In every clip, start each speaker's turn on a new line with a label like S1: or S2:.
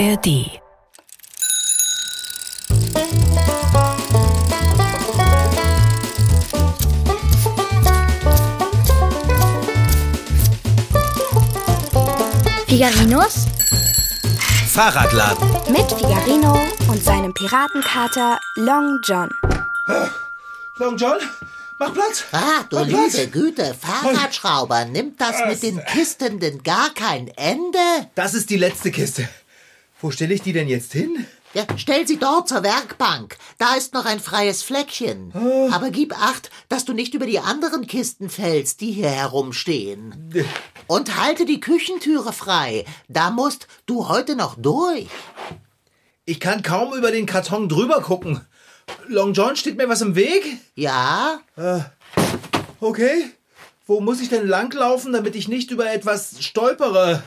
S1: ARD.
S2: Figarinos
S3: Fahrradladen.
S2: mit Figarino und seinem Piratenkater Long John.
S3: Long John, mach Platz.
S4: Ah, du
S3: Mach Platz.
S4: liebe Güte, Fahrradschrauber, nimmt das mit den Kisten denn gar kein Ende?
S3: Das ist die letzte Kiste. Wo stelle ich die denn jetzt hin?
S4: Ja, stell sie dort zur Werkbank. Da ist noch ein freies Fleckchen. Aber gib acht, dass du nicht über die anderen Kisten fällst, die hier herumstehen. Und halte die Küchentüre frei. Da musst du heute noch durch.
S3: Ich kann kaum über den Karton drüber gucken. Long John, steht mir was im Weg?
S4: Ja?
S3: Okay. Wo muss ich denn langlaufen, damit ich nicht über etwas stolpere?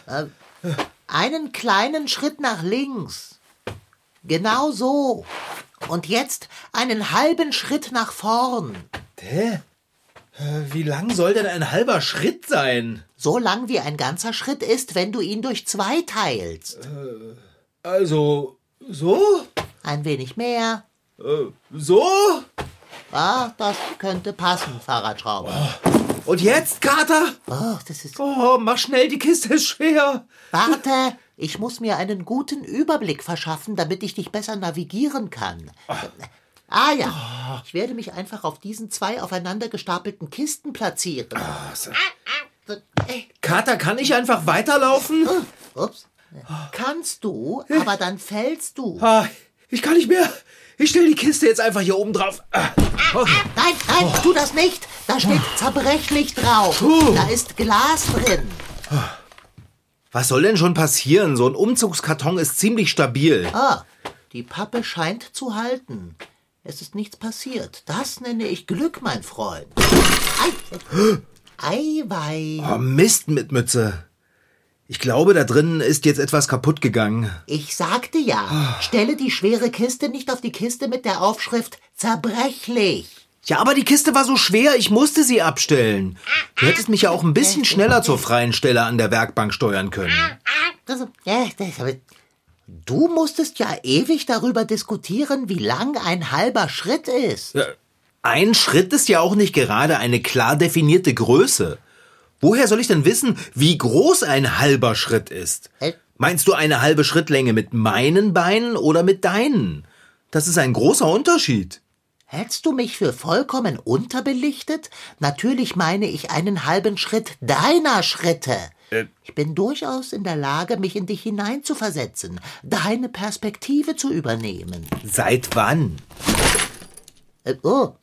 S4: Einen kleinen Schritt nach links. Genau so. Und jetzt einen halben Schritt nach vorn.
S3: Hä? Äh, Wie lang soll denn ein halber Schritt sein?
S4: So lang wie ein ganzer Schritt ist, wenn du ihn durch zwei teilst.
S3: Also, so?
S4: Ein wenig mehr.
S3: Äh, So?
S4: Ah, das könnte passen, Fahrradschrauber.
S3: Und jetzt, Kater?
S4: Oh, das ist.
S3: Oh, mach schnell, die Kiste ist schwer.
S4: Warte, ich muss mir einen guten Überblick verschaffen, damit ich dich besser navigieren kann. Ah ja, ich werde mich einfach auf diesen zwei aufeinander gestapelten Kisten platzieren.
S3: Kater, kann ich einfach weiterlaufen?
S4: Ups. Kannst du, aber dann fällst du.
S3: Ah, ich kann nicht mehr. Ich stelle die Kiste jetzt einfach hier oben drauf. Okay.
S4: Nein, nein, tu das nicht. Da steht zerbrechlich drauf.
S3: Puh.
S4: Da ist Glas drin.
S3: Was soll denn schon passieren? So ein Umzugskarton ist ziemlich stabil.
S4: Ah, die Pappe scheint zu halten. Es ist nichts passiert. Das nenne ich Glück, mein Freund. Ei, Eiwei.
S3: Oh, Mist mit Mütze. Ich glaube, da drinnen ist jetzt etwas kaputt gegangen.
S4: Ich sagte ja, stelle die schwere Kiste nicht auf die Kiste mit der Aufschrift zerbrechlich.
S3: Ja, aber die Kiste war so schwer, ich musste sie abstellen. Du hättest mich ja auch ein bisschen schneller zur freien Stelle an der Werkbank steuern können.
S4: Du musstest ja ewig darüber diskutieren, wie lang ein halber Schritt ist.
S3: Ein Schritt ist ja auch nicht gerade eine klar definierte Größe. Woher soll ich denn wissen, wie groß ein halber Schritt ist? Meinst du eine halbe Schrittlänge mit meinen Beinen oder mit deinen? Das ist ein großer Unterschied.
S4: Hältst du mich für vollkommen unterbelichtet? Natürlich meine ich einen halben Schritt deiner Schritte. Ich bin durchaus in der Lage, mich in dich hineinzuversetzen, deine Perspektive zu übernehmen.
S3: Seit wann?
S4: Äh, oh,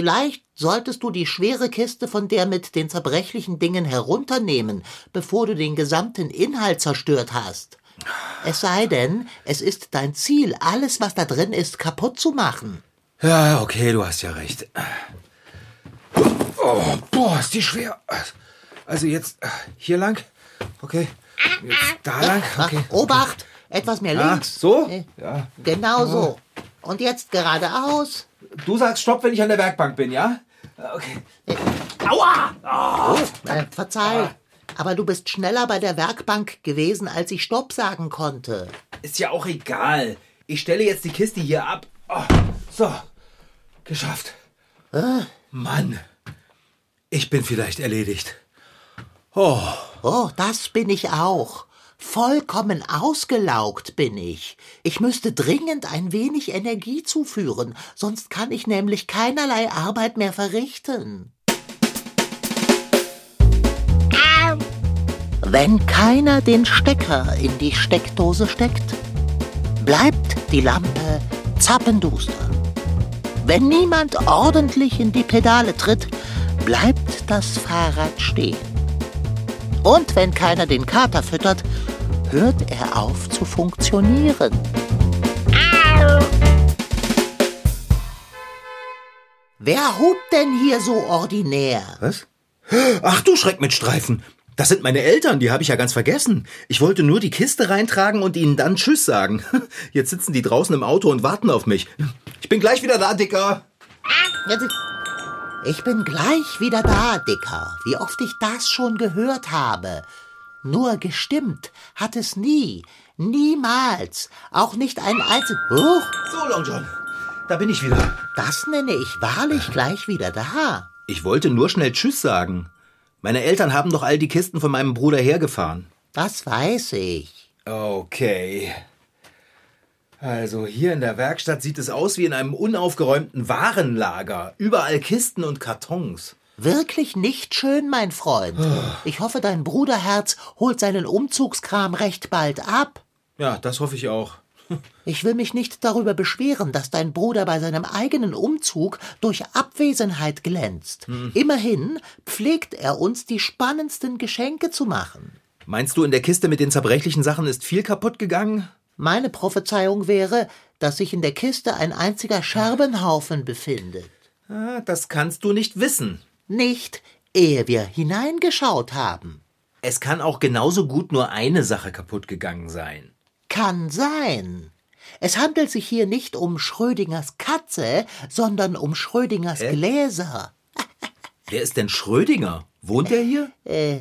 S4: vielleicht solltest du die schwere Kiste von der mit den zerbrechlichen Dingen herunternehmen, bevor du den gesamten Inhalt zerstört hast. Es sei denn, es ist dein Ziel, alles, was da drin ist, kaputt zu machen.
S3: Ja, okay, du hast ja recht. Oh, boah, ist die schwer. Also jetzt hier lang. Okay. Jetzt da lang. Okay.
S4: Ach, Obacht, etwas mehr
S3: Ah,
S4: links.
S3: so?
S4: Äh,
S3: Ja.
S4: Genau so. Und jetzt geradeaus.
S3: Du sagst Stopp, wenn ich an der Werkbank bin, ja? Okay. Aua!
S4: Äh, verzeih. Aber du bist schneller bei der Werkbank gewesen, als ich Stopp sagen konnte.
S3: Ist ja auch egal. Ich stelle jetzt die Kiste hier ab. Oh, so. Geschafft. Mann. Ich bin vielleicht erledigt. Oh.
S4: Oh, das bin ich auch. Vollkommen ausgelaugt bin ich. Ich müsste dringend ein wenig Energie zuführen, sonst kann ich nämlich keinerlei Arbeit mehr verrichten. Wenn keiner den Stecker in die Steckdose steckt, bleibt die Lampe zappenduster. Wenn niemand ordentlich in die Pedale tritt, bleibt das Fahrrad stehen. Und wenn keiner den Kater füttert, hört er auf zu funktionieren. Wer hupt denn hier so ordinär?
S3: Was? Ach du Schreck mit Streifen. Das sind meine Eltern, die habe ich ja ganz vergessen. Ich wollte nur die Kiste reintragen und ihnen dann Tschüss sagen. Jetzt sitzen die draußen im Auto und warten auf mich. Ich bin gleich wieder da, Dicker.
S4: Ich bin gleich wieder da, Dicker. Wie oft ich das schon gehört habe. Nur gestimmt hat es nie. Niemals. Auch nicht ein einziges. Huch,
S3: So, Long John, da bin ich wieder.
S4: das nenne ich wahrlich gleich wieder da.
S3: Ich wollte nur schnell Tschüss sagen. Meine Eltern haben doch all die Kisten von meinem Bruder hergefahren.
S4: Das weiß ich.
S3: Okay. Also hier in der Werkstatt sieht es aus wie in einem unaufgeräumten Warenlager. Überall Kisten und Kartons.
S4: Wirklich nicht schön, mein Freund. Ich hoffe, dein Bruderherz holt seinen Umzugskram recht bald ab.
S3: Ja, das hoffe ich auch.
S4: Ich will mich nicht darüber beschweren, dass dein Bruder bei seinem eigenen Umzug durch Abwesenheit glänzt. Immerhin pflegt er uns die spannendsten Geschenke zu machen.
S3: Meinst du, in der Kiste mit den zerbrechlichen Sachen ist viel kaputt gegangen?
S4: Meine Prophezeiung wäre, dass sich in der Kiste ein einziger Scherbenhaufen befindet.
S3: Ah, das kannst du nicht wissen.
S4: Nicht, ehe wir hineingeschaut haben.
S3: Es kann auch genauso gut nur eine Sache kaputt gegangen sein.
S4: Kann sein. Es handelt sich hier nicht um Schrödingers Katze, sondern um Schrödingers Gläser.
S3: Wer ist denn Schrödinger? Wohnt er hier?
S4: Äh,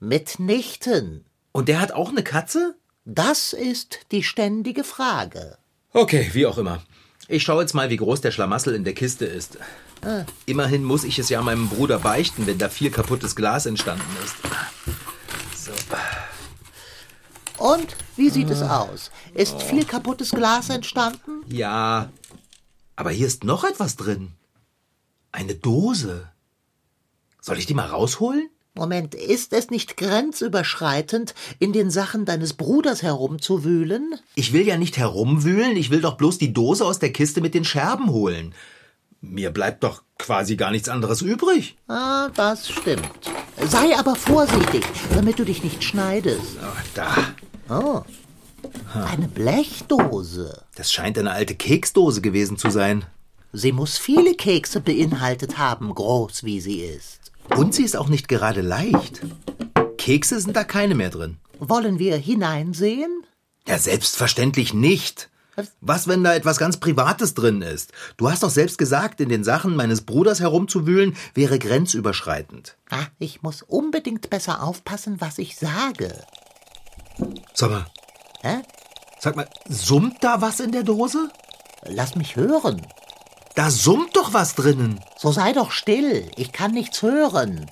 S4: mitnichten.
S3: Und der hat auch eine Katze?
S4: Das ist die ständige Frage.
S3: Okay, wie auch immer. Ich schaue jetzt mal, wie groß der Schlamassel in der Kiste ist. Immerhin muss ich es ja meinem Bruder beichten, wenn da viel kaputtes Glas entstanden ist. So.
S4: Und wie sieht es aus? Ist viel kaputtes Glas entstanden?
S3: Ja, aber hier ist noch etwas drin. Eine Dose. Soll ich die mal rausholen?
S4: Moment, ist es nicht grenzüberschreitend, in den Sachen deines Bruders herumzuwühlen?
S3: Ich will ja nicht herumwühlen, ich will doch bloß die Dose aus der Kiste mit den Scherben holen. Mir bleibt doch quasi gar nichts anderes übrig.
S4: Ah, das stimmt. Sei aber vorsichtig, damit du dich nicht schneidest.
S3: Ah, da.
S4: Oh, eine Blechdose.
S3: Das scheint eine alte Keksdose gewesen zu sein.
S4: Sie muss viele Kekse beinhaltet haben, groß wie sie ist.
S3: Und sie ist auch nicht gerade leicht. Kekse sind da keine mehr drin.
S4: Wollen wir hineinsehen?
S3: Ja, selbstverständlich nicht. Was, wenn da etwas ganz Privates drin ist? Du hast doch selbst gesagt, in den Sachen meines Bruders herumzuwühlen wäre grenzüberschreitend.
S4: Ah, ich muss unbedingt besser aufpassen, was ich sage.
S3: Sag mal,
S4: Hä?
S3: sag mal, summt da was in der Dose?
S4: Lass mich hören.
S3: Da summt doch was drinnen.
S4: So sei doch still, ich kann nichts hören.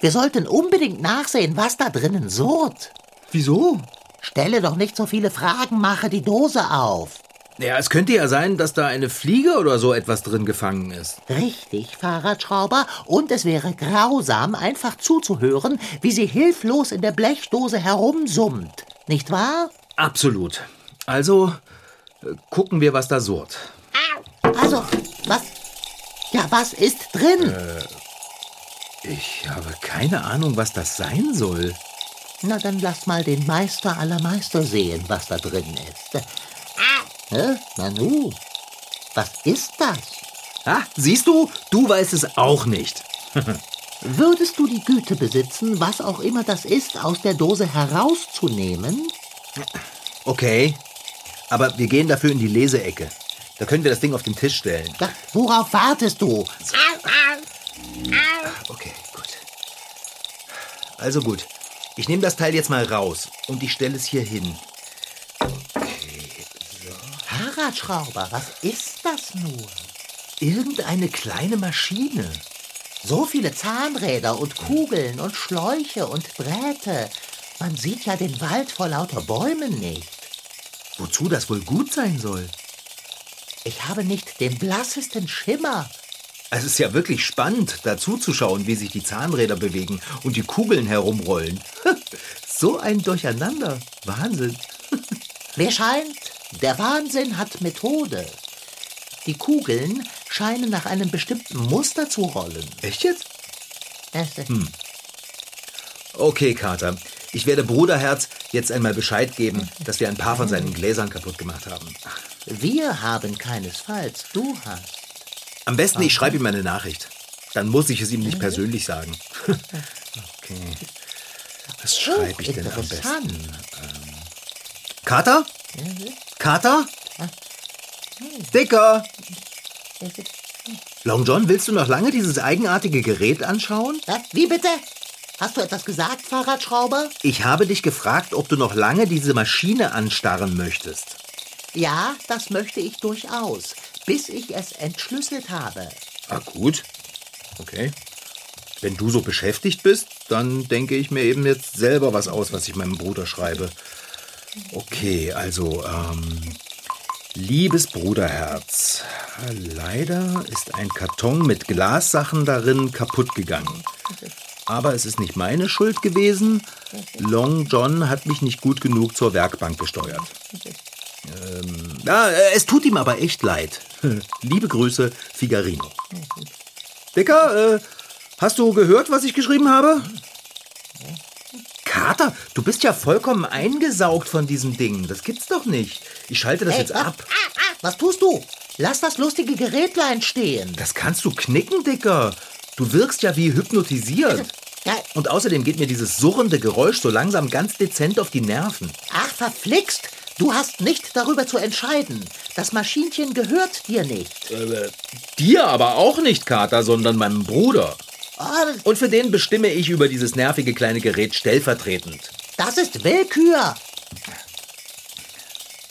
S4: Wir sollten unbedingt nachsehen, was da drinnen surrt.
S3: Wieso?
S4: Stelle doch nicht so viele Fragen, mache die Dose auf.
S3: Ja, es könnte ja sein, dass da eine Fliege oder so etwas drin gefangen ist.
S4: Richtig, Fahrradschrauber, und es wäre grausam, einfach zuzuhören, wie sie hilflos in der Blechdose herumsummt. Nicht wahr?
S3: Absolut. Also, äh, gucken wir, was da surrt.
S4: Also, was? Ja, was ist drin?
S3: Ich habe keine Ahnung, was das sein soll.
S4: Na, dann lass mal den Meister aller Meister sehen, was da drin ist. Hä? Nanu, was ist das?
S3: Ah, siehst du? Du weißt es auch nicht.
S4: Würdest du die Güte besitzen, was auch immer das ist, aus der Dose herauszunehmen?
S3: Okay. Aber wir gehen dafür in die Leseecke. Da können wir das Ding auf den Tisch stellen.
S4: Ja, worauf wartest du?
S3: Okay, gut. Also gut. Ich nehme das Teil jetzt mal raus und ich stelle es hier hin.
S4: Fahrradschrauber, was ist das nur?
S3: Irgendeine kleine Maschine.
S4: So viele Zahnräder und Kugeln und Schläuche und Drähte. Man sieht ja den Wald vor lauter Bäumen nicht.
S3: Wozu das wohl gut sein soll?
S4: Ich habe nicht den blassesten Schimmer.
S3: Es ist ja wirklich spannend, dazu zu schauen, wie sich die Zahnräder bewegen und die Kugeln herumrollen. so ein Durcheinander. Wahnsinn.
S4: Mir scheint, der Wahnsinn hat Methode. Die Kugeln scheinen nach einem bestimmten Muster zu rollen.
S3: Echt jetzt?
S4: Es-
S3: Okay, Kater. Ich werde Bruderherz jetzt einmal Bescheid geben, dass wir ein paar von seinen Gläsern kaputt gemacht haben.
S4: Wir haben keinesfalls, du hast.
S3: Am besten, ich schreibe ihm eine Nachricht. Dann muss ich es ihm nicht persönlich sagen. okay. Was schreibe ich denn am besten?
S4: Interessant.
S3: Kater? Kater? Dicker! Long John, willst du noch lange dieses eigenartige Gerät anschauen?
S4: Was? Wie bitte? Hast du etwas gesagt, Fahrradschrauber?
S3: Ich habe dich gefragt, ob du noch lange diese Maschine anstarren möchtest.
S4: Ja, das möchte ich durchaus, bis ich es entschlüsselt habe.
S3: Ah, gut. Okay. Wenn du so beschäftigt bist, dann denke ich mir eben jetzt selber was aus, was ich meinem Bruder schreibe. Okay, also, ähm, liebes Bruderherz, leider ist ein Karton mit Glassachen darin kaputt gegangen. Aber es ist nicht meine Schuld gewesen. Long John hat mich nicht gut genug zur Werkbank gesteuert. Ähm, ja, es tut ihm aber echt leid. Liebe Grüße, Figarino. Dicker, äh, hast du gehört, was ich geschrieben habe? Kater, du bist ja vollkommen eingesaugt von diesem Ding. Das gibt's doch nicht. Ich schalte das
S4: Hey,
S3: jetzt
S4: ah,
S3: ab.
S4: ah, ah, was tust du? Lass das lustige Gerätlein stehen.
S3: Das kannst du knicken, Dicker. Du wirkst ja wie hypnotisiert. Und außerdem geht mir dieses surrende Geräusch so langsam ganz dezent auf die Nerven.
S4: ach, verflixt. Du hast nicht darüber zu entscheiden. Das Maschinchen gehört dir nicht.
S3: Äh, dir aber auch nicht, Kater, sondern meinem Bruder.
S4: Ah,
S3: Und für den bestimme ich über dieses nervige kleine Gerät stellvertretend.
S4: das ist Willkür.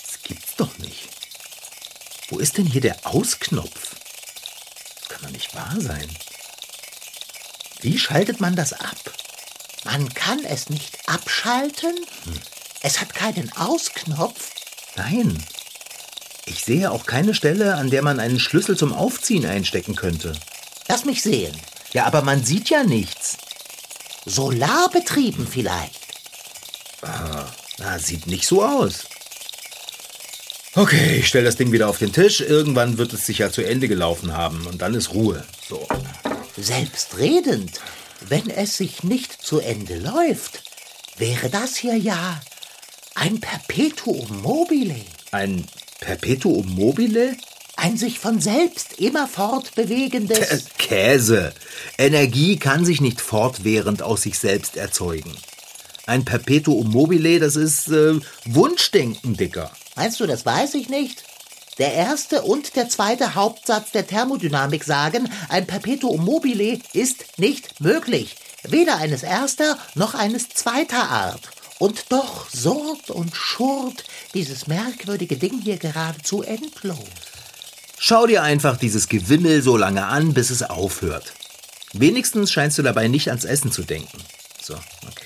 S3: Das gibt's doch nicht. Wo ist denn hier der Ausknopf? Das kann doch nicht wahr sein. Wie schaltet man das ab?
S4: Man kann es nicht abschalten. Es hat keinen Ausknopf.
S3: Nein. Ich sehe auch keine Stelle, an der man einen Schlüssel zum Aufziehen einstecken könnte.
S4: Lass mich sehen.
S3: Ja, aber man sieht ja nichts.
S4: Solarbetrieben vielleicht.
S3: Na, sieht nicht so aus. Okay, ich stelle das Ding wieder auf den Tisch. Irgendwann wird es sich ja zu Ende gelaufen haben und dann ist Ruhe. So.
S4: Selbstredend. Wenn es sich nicht zu Ende läuft, wäre das hier ja ein Perpetuum mobile.
S3: Ein Perpetuum mobile?
S4: Ein sich von selbst immer fortbewegendes.
S3: Käse. Energie kann sich nicht fortwährend aus sich selbst erzeugen. Ein Perpetuum mobile, das ist äh, Wunschdenken, Dicker.
S4: Meinst du, das weiß ich nicht? Der erste und der zweite Hauptsatz der Thermodynamik sagen, ein Perpetuum mobile ist nicht möglich. Weder eines erster noch eines zweiter Art. Und doch surrt und schurrt dieses merkwürdige Ding hier geradezu endlos.
S3: Schau dir einfach dieses Gewimmel so lange an, bis es aufhört. Wenigstens scheinst du dabei nicht ans Essen zu denken. So, okay.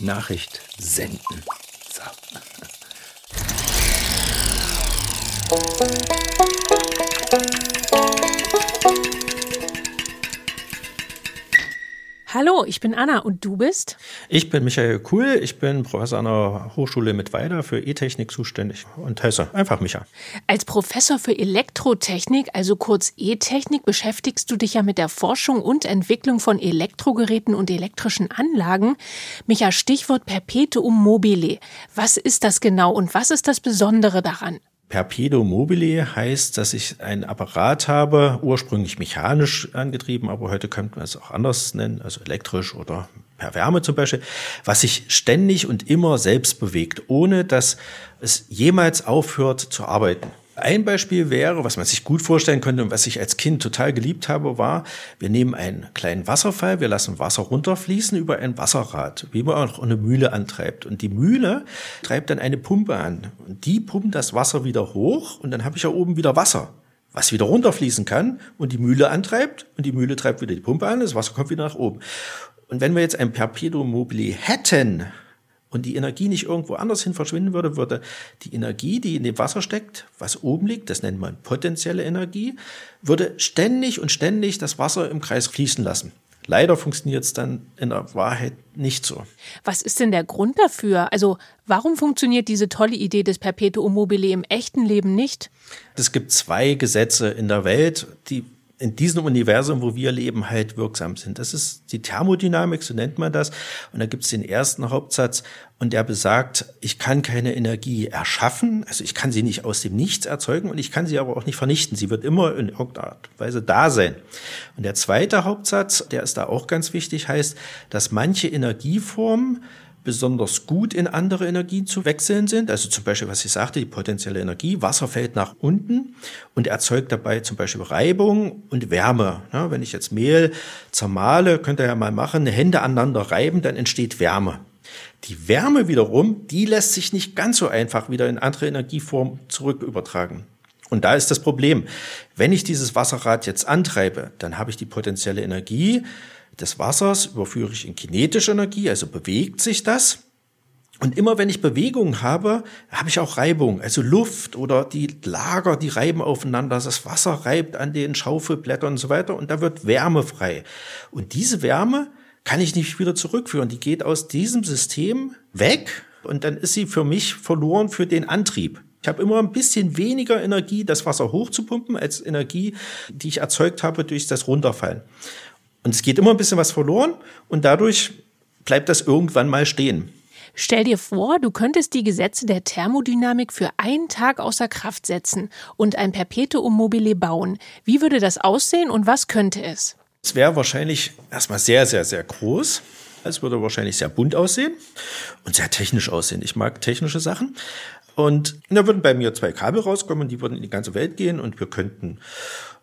S3: Nachricht senden. So.
S1: Hallo, ich bin Anna und du bist?
S5: Ich bin Michael Kuhl, ich bin Professor an der Hochschule Mittweida für E-Technik zuständig und heiße einfach Micha.
S1: Als Professor für Elektrotechnik, also kurz E-Technik, beschäftigst du dich ja mit der Forschung und Entwicklung von Elektrogeräten und elektrischen Anlagen. Micha, Stichwort Perpetuum mobile. Was ist das genau und was ist das Besondere daran?
S5: Perpetuum mobile heißt, dass ich einen Apparat habe, ursprünglich mechanisch angetrieben, aber heute könnte man es auch anders nennen, also elektrisch oder per Wärme zum Beispiel, was sich ständig und immer selbst bewegt, ohne dass es jemals aufhört zu arbeiten. Ein Beispiel wäre, was man sich gut vorstellen könnte und was ich als Kind total geliebt habe, war, wir nehmen einen kleinen Wasserfall, wir lassen Wasser runterfließen über ein Wasserrad, wie man auch eine Mühle antreibt. Und die Mühle treibt dann eine Pumpe an. Und die pumpt das Wasser wieder hoch und dann habe ich ja oben wieder Wasser, was wieder runterfließen kann und die Mühle antreibt und die Mühle treibt wieder die Pumpe an, das Wasser kommt wieder nach oben. Und wenn wir jetzt ein Perpetuum mobile hätten, und die Energie nicht irgendwo anders hin verschwinden würde, würde die Energie, die in dem Wasser steckt, was oben liegt, das nennt man potenzielle Energie, würde ständig und ständig das Wasser im Kreis fließen lassen. Leider funktioniert es dann in der Wahrheit nicht so.
S1: Was ist denn der Grund dafür? Also, warum funktioniert diese tolle Idee des Perpetuum mobile im echten Leben nicht?
S5: Es gibt zwei Gesetze in der Welt, die in diesem Universum, wo wir leben, halt wirksam sind. Das ist die Thermodynamik, so nennt man das. Und da gibt es den ersten Hauptsatz und der besagt, ich kann keine Energie erschaffen, also ich kann sie nicht aus dem Nichts erzeugen und ich kann sie aber auch nicht vernichten. Sie wird immer in irgendeiner Art und Weise da sein. Und der zweite Hauptsatz, der ist da auch ganz wichtig, heißt, dass manche Energieformen besonders gut in andere Energien zu wechseln sind. Also zum Beispiel, was ich sagte, die potenzielle Energie. Wasser fällt nach unten und erzeugt dabei zum Beispiel Reibung und Wärme. Ja, wenn ich jetzt Mehl zermale, könnt ihr ja mal machen, Hände aneinander reiben, dann entsteht Wärme. Die Wärme wiederum, die lässt sich nicht ganz so einfach wieder in andere Energieformen zurück übertragen. Und da ist das Problem. Wenn ich dieses Wasserrad jetzt antreibe, dann habe ich die potenzielle Energie des Wassers, überführe ich in kinetische Energie, also bewegt sich das. Und immer wenn ich Bewegung habe, habe ich auch Reibung, also Luft oder die Lager, die reiben aufeinander, das Wasser reibt an den Schaufelblättern und so weiter und da wird Wärme frei. Und diese Wärme kann ich nicht wieder zurückführen, die geht aus diesem System weg und dann ist sie für mich verloren für den Antrieb. Ich habe immer ein bisschen weniger Energie, das Wasser hochzupumpen, als Energie, die ich erzeugt habe durch das Runterfallen. Und es geht immer ein bisschen was verloren und dadurch bleibt das irgendwann mal stehen.
S1: Stell dir vor, du könntest die Gesetze der Thermodynamik für einen Tag außer Kraft setzen und ein Perpetuum mobile bauen. Wie würde das aussehen und was könnte es?
S5: Es wäre wahrscheinlich erstmal sehr, sehr, sehr groß. Es würde wahrscheinlich sehr bunt aussehen und sehr technisch aussehen. Ich mag technische Sachen. Und da würden bei mir zwei Kabel rauskommen, die würden in die ganze Welt gehen und wir könnten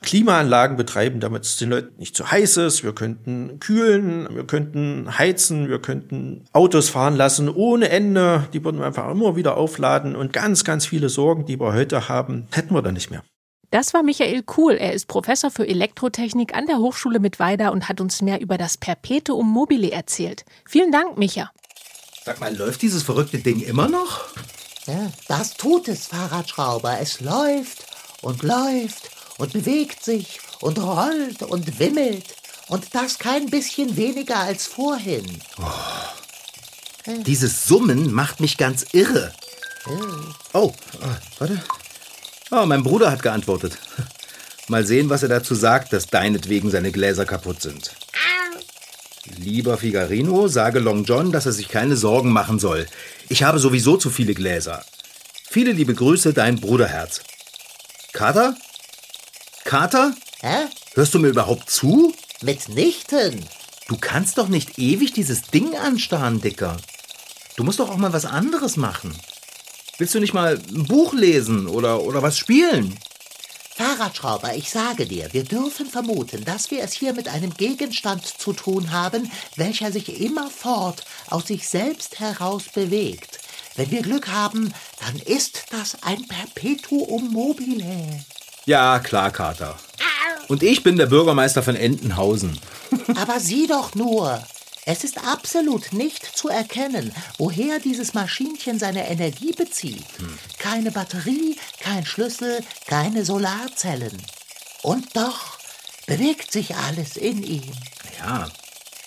S5: Klimaanlagen betreiben, damit es den Leuten nicht zu heiß ist. Wir könnten kühlen, wir könnten heizen, wir könnten Autos fahren lassen ohne Ende. Die würden wir einfach immer wieder aufladen und ganz, ganz viele Sorgen, die wir heute haben, hätten wir dann nicht mehr.
S1: Das war Michael Kuhl. Er ist Professor für Elektrotechnik an der Hochschule Mittweida und hat uns mehr über das Perpetuum mobile erzählt. Vielen Dank, Micha.
S3: Sag mal, läuft dieses verrückte Ding immer noch?
S4: Ja, das tut es, Fahrradschrauber. Es läuft und läuft und bewegt sich und rollt und wimmelt. Und das kein bisschen weniger als vorhin.
S3: Oh. Dieses Summen macht mich ganz irre. Oh, oh, warte. Oh, mein Bruder hat geantwortet. Mal sehen, was er dazu sagt, dass deinetwegen seine Gläser kaputt sind. Lieber Figarino, sage Long John, dass er sich keine Sorgen machen soll. Ich habe sowieso zu viele Gläser. Viele liebe Grüße, dein Bruderherz. Kater? Kater?
S4: Hä?
S3: Hörst du mir überhaupt zu?
S4: Mitnichten.
S3: Du kannst doch nicht ewig dieses Ding anstarren, Dicker. Du musst doch auch mal was anderes machen. Willst du nicht mal ein Buch lesen oder, oder was spielen?
S4: Fahrradschrauber, ich sage dir, wir dürfen vermuten, dass wir es hier mit einem Gegenstand zu tun haben, welcher sich immerfort aus sich selbst heraus bewegt. Wenn wir Glück haben, dann ist das ein Perpetuum mobile.
S3: Ja, klar, Kater. Und ich bin der Bürgermeister von Entenhausen.
S4: Aber sieh doch nur, es ist absolut nicht zu erkennen, woher dieses Maschinchen seine Energie bezieht. Hm. Keine Batterie, kein Schlüssel, keine Solarzellen. Und doch bewegt sich alles in ihm.
S3: Ja,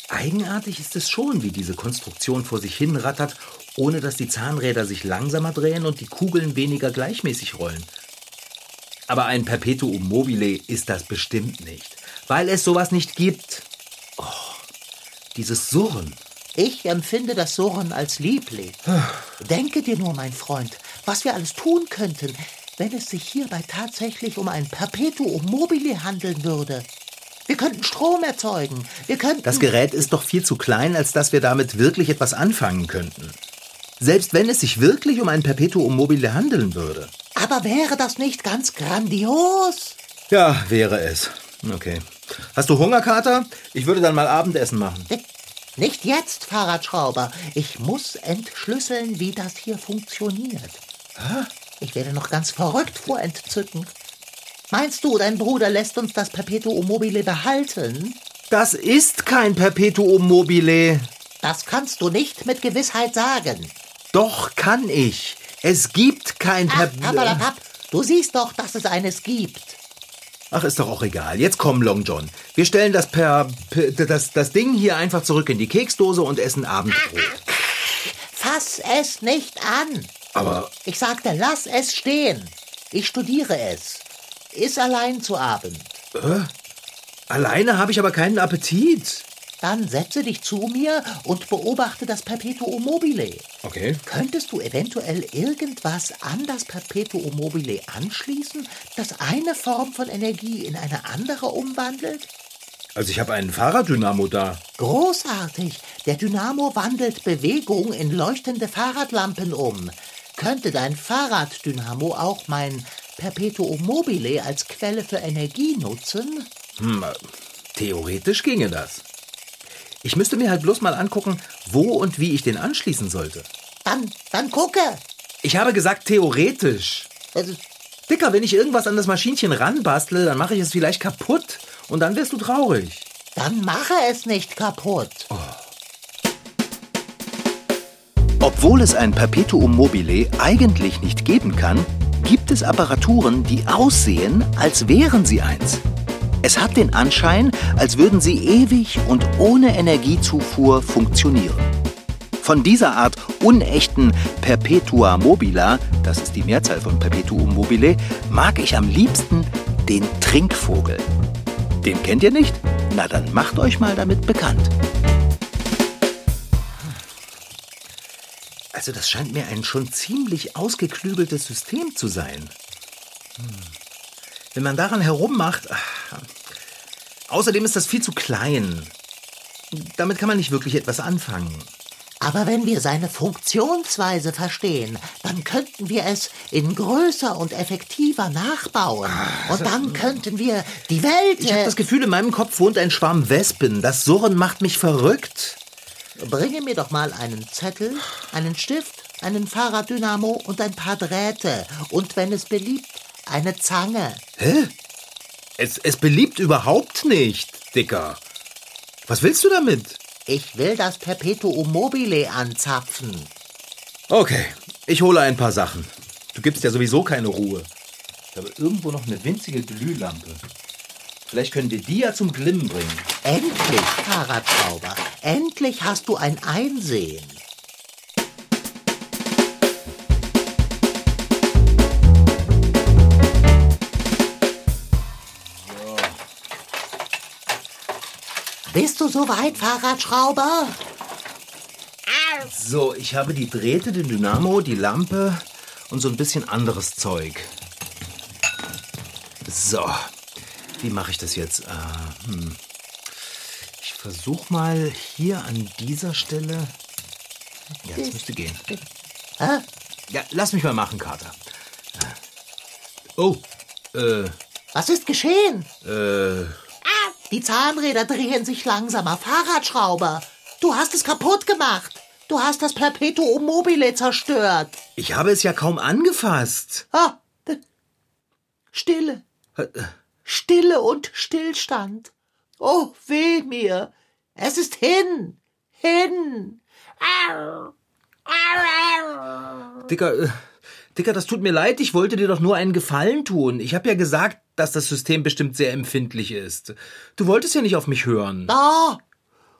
S3: eigenartig ist es schon, wie diese Konstruktion vor sich hin rattert, ohne dass die Zahnräder sich langsamer drehen und die Kugeln weniger gleichmäßig rollen. Aber ein Perpetuum mobile ist das bestimmt nicht, weil es sowas nicht gibt. Dieses Surren.
S4: Ich empfinde das Surren als lieblich. Denke dir nur, mein Freund, was wir alles tun könnten, wenn es sich hierbei tatsächlich um ein Perpetuum mobile handeln würde. Wir könnten Strom erzeugen. Wir könnten.
S3: Das Gerät ist doch viel zu klein, als dass wir damit wirklich etwas anfangen könnten. Selbst wenn es sich wirklich um ein Perpetuum mobile handeln würde.
S4: Aber wäre das nicht ganz grandios?
S3: Ja, wäre es. Okay. Hast du Hunger, Kater? Ich würde dann mal Abendessen machen.
S4: Nicht jetzt, Fahrradschrauber. Ich muss entschlüsseln, wie das hier funktioniert. Ich werde noch ganz verrückt vor Entzücken. Meinst du, dein Bruder lässt uns das Perpetuum mobile behalten?
S3: Das ist kein Perpetuum mobile.
S4: Das kannst du nicht mit Gewissheit sagen.
S3: Doch kann ich. Es gibt kein
S4: Perpetuum. Du siehst doch, dass es eines gibt.
S3: Ach, ist doch auch egal. Jetzt komm, Long John. Wir stellen das per, per das, das Ding hier einfach zurück in die Keksdose und essen Abendbrot.
S4: Fass es nicht an.
S3: Aber.
S4: Ich sagte, lass es stehen. Ich studiere es. Iss allein zu Abend.
S3: Äh? Alleine habe ich aber keinen Appetit.
S4: Dann setze dich zu mir und beobachte das Perpetuum mobile.
S3: Okay.
S4: Könntest du eventuell irgendwas an das Perpetuum mobile anschließen, das eine Form von Energie in eine andere umwandelt?
S3: Also ich habe einen Fahrraddynamo da.
S4: Großartig. Der Dynamo wandelt Bewegung in leuchtende Fahrradlampen um. Könnte dein Fahrraddynamo auch mein Perpetuum mobile als Quelle für Energie nutzen?
S3: Hm, äh, theoretisch ginge das. Ich müsste mir halt bloß mal angucken, wo und wie ich den anschließen sollte.
S4: Dann, dann gucke.
S3: Ich habe gesagt theoretisch.
S4: Also,
S3: Dicker, wenn ich irgendwas an das Maschinchen ranbastle, dann mache ich es vielleicht kaputt. Und dann wirst du traurig.
S4: dann mache es nicht kaputt.
S3: Obwohl es ein Perpetuum mobile eigentlich nicht geben kann, gibt es Apparaturen, die aussehen, als wären sie eins. Es hat den Anschein, als würden sie ewig und ohne Energiezufuhr funktionieren. Von dieser Art unechten Perpetua mobila, das ist die Mehrzahl von Perpetuum mobile, mag ich am liebsten den Trinkvogel. Den kennt ihr nicht? Na dann macht euch mal damit bekannt. Also das scheint mir ein schon ziemlich ausgeklügeltes System zu sein. Hm. Wenn man daran herummacht... ach, Außerdem ist das viel zu klein. Damit kann man nicht wirklich etwas anfangen.
S4: Aber wenn wir seine Funktionsweise verstehen, dann könnten wir es in größer und effektiver nachbauen. Und dann könnten wir die Welt.
S3: Ich habe das Gefühl, in meinem Kopf wohnt ein Schwarm Wespen. Das Surren macht mich verrückt.
S4: Bringe mir doch mal einen Zettel, einen Stift, einen Fahrraddynamo und ein paar Drähte. Und wenn es beliebt, eine Zange.
S3: Hä? Es, es beliebt überhaupt nicht, Dicker. Was willst du damit?
S4: Ich will das Perpetuum mobile anzapfen.
S3: Okay, ich hole ein paar Sachen. Du gibst ja sowieso keine Ruhe. Ich habe irgendwo noch eine winzige Glühlampe. Vielleicht können wir die ja zum Glimmen bringen.
S4: Endlich, Fahrradschrauber. Endlich hast du ein Einsehen. Bist du soweit, Fahrradschrauber?
S3: So, ich habe die Drähte, den Dynamo, die Lampe und so ein bisschen anderes Zeug. So, wie mache ich das jetzt? Äh, hm. Ich versuche mal hier an dieser Stelle. Ja, das müsste gehen.
S4: Hä?
S3: Ja, lass mich mal machen, Kater. Oh, äh,
S4: Was ist geschehen?
S3: äh,
S4: Die Zahnräder drehen sich langsamer. Fahrradschrauber, du hast es kaputt gemacht. Du hast das Perpetuum mobile zerstört.
S3: ich habe es ja kaum angefasst.
S4: Ah, Stille. Stille und Stillstand. Oh, weh mir. Es ist hin. Hin.
S3: Dicker, äh, Dicker, das tut mir leid. Ich wollte dir doch nur einen Gefallen tun. Ich habe ja gesagt, dass das System bestimmt sehr empfindlich ist. Du wolltest ja nicht auf mich hören.
S4: Ah.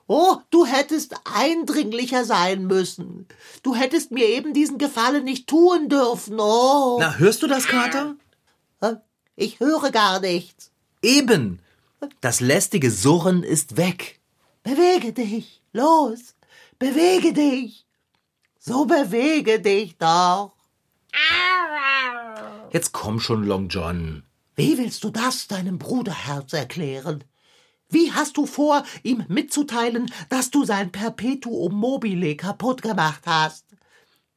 S4: Oh, du hättest eindringlicher sein müssen. Du hättest mir eben diesen Gefallen nicht tun dürfen. Oh.
S3: Na, hörst du das, Kater?
S4: Ich höre gar nichts.
S3: Eben. Das lästige Surren ist weg.
S4: Bewege dich. Los. Bewege dich. So bewege dich doch.
S3: Jetzt komm schon, Long John.
S4: Wie willst du das deinem Bruderherz erklären? Wie hast du vor, ihm mitzuteilen, dass du sein Perpetuum mobile kaputt gemacht hast?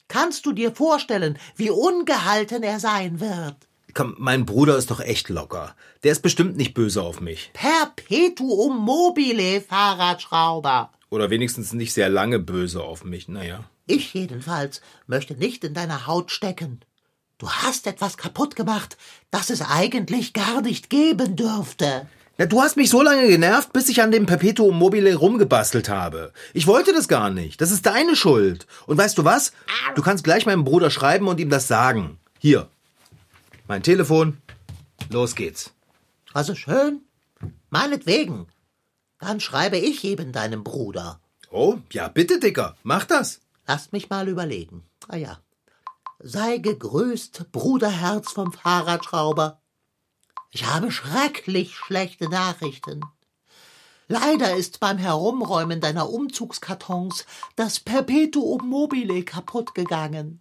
S4: Kannst du dir vorstellen, wie ungehalten er sein wird?
S3: Komm, mein Bruder ist doch echt locker. Der ist bestimmt nicht böse auf mich.
S4: Perpetuum mobile, Fahrradschrauber.
S3: Oder wenigstens nicht sehr lange böse auf mich, naja.
S4: Ich jedenfalls möchte nicht in deiner Haut stecken. Du hast etwas kaputt gemacht, das es eigentlich gar nicht geben dürfte.
S3: Na, du hast mich so lange genervt, bis ich an dem Perpetuum mobile rumgebastelt habe. Ich wollte das gar nicht. Das ist deine Schuld. Und weißt du was? Du kannst gleich meinem Bruder schreiben und ihm das sagen. Hier. Mein Telefon. Los geht's.
S4: Also schön. Meinetwegen. Dann schreibe ich eben deinem Bruder.
S3: Oh, ja, bitte, Dicker. Mach das.
S4: Lass mich mal überlegen. Ah ja. Sei gegrüßt, Bruderherz vom Fahrradschrauber. Ich habe schrecklich schlechte Nachrichten. Leider ist beim Herumräumen deiner Umzugskartons das Perpetuum mobile kaputt gegangen.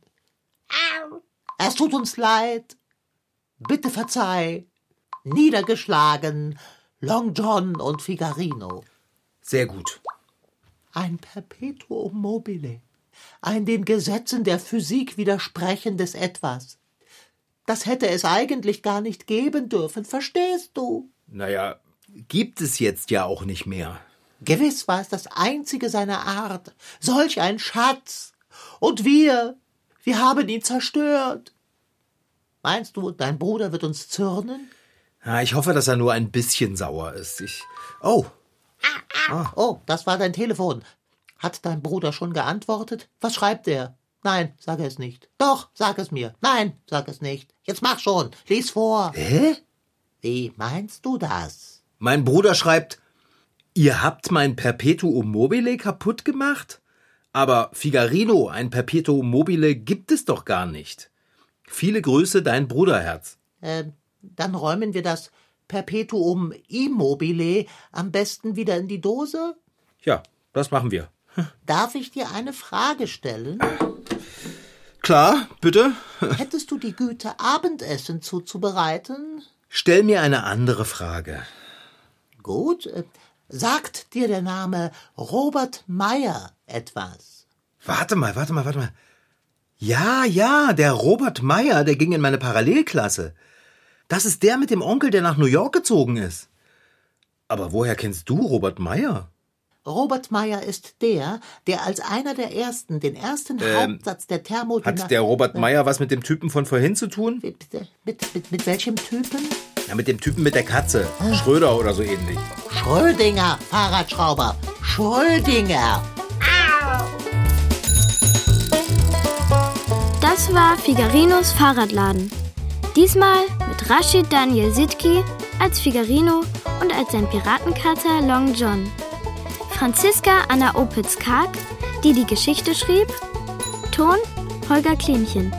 S4: Es tut uns leid. Bitte verzeih. Niedergeschlagen, Long John und Figarino.
S3: Sehr gut.
S4: Ein Perpetuum mobile. Ein den Gesetzen der Physik widersprechendes Etwas. Das hätte es eigentlich gar nicht geben dürfen, verstehst du?
S3: Naja, gibt es jetzt ja auch nicht mehr.
S4: Gewiss war es das einzige seiner Art. Solch ein Schatz. Und wir, wir haben ihn zerstört. Meinst du, dein Bruder wird uns zürnen?
S3: Ja, ich hoffe, dass er nur ein bisschen sauer ist. Ich. Oh.
S4: Oh, das war dein Telefon. Hat dein Bruder schon geantwortet? Was schreibt er? Nein, sag es nicht. Doch, sag es mir. Nein, sag es nicht. Jetzt mach schon. Lies vor.
S3: Hä?
S4: Wie meinst du das?
S3: Mein Bruder schreibt, ihr habt mein Perpetuum mobile kaputt gemacht? Aber Figarino, ein Perpetuum mobile gibt es doch gar nicht. Viele Grüße, dein Bruderherz.
S4: Ähm, dann räumen wir das Perpetuum immobile am besten wieder in die Dose?
S3: Ja, das machen wir.
S4: Darf ich dir eine Frage stellen?
S3: Klar, bitte.
S4: Hättest du die Güte, Abendessen zuzubereiten?
S3: Stell mir eine andere Frage.
S4: Gut. Sagt dir der Name Robert Meyer etwas?
S3: Warte mal, warte mal, warte mal. Ja, ja, der Robert Meyer, der ging in meine Parallelklasse. Das ist der mit dem Onkel, der nach New York gezogen ist. Aber woher kennst du Robert Meyer?
S4: Robert Meyer ist der, der als einer der ersten den ersten
S3: Ähm,
S4: Hauptsatz der Thermodynamik.
S3: Hat der Robert Meyer was mit dem Typen von vorhin zu tun?
S4: Mit, mit, mit, mit welchem Typen?
S3: Ja, mit dem Typen mit der Katze. Schröder oder so ähnlich.
S4: Schrödinger, Fahrradschrauber. Schrödinger.
S2: Das war Figarinos Fahrradladen. Diesmal mit Rashid Daniel Sitki als Figarino und als sein Piratenkater Long John. Franziska Anna Opitz-Karg, die die Geschichte schrieb. Ton Holger Klinchen.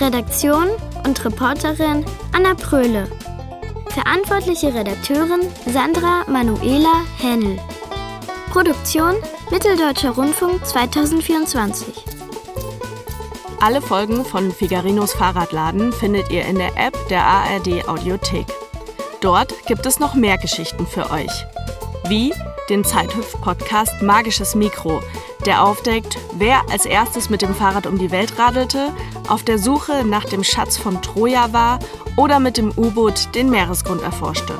S2: Redaktion und Reporterin Anna Pröhle. Verantwortliche Redakteurin Sandra Manuela Hennel. Produktion Mitteldeutscher Rundfunk 2024.
S6: Alle Folgen von Figarinos Fahrradladen findet ihr in der App der ARD Audiothek. Dort gibt es noch mehr Geschichten für euch. Wie den Zeithüpf-Podcast Magisches Mikro, der aufdeckt, wer als erstes mit dem Fahrrad um die Welt radelte, auf der Suche nach dem Schatz von Troja war oder mit dem U-Boot den Meeresgrund erforschte.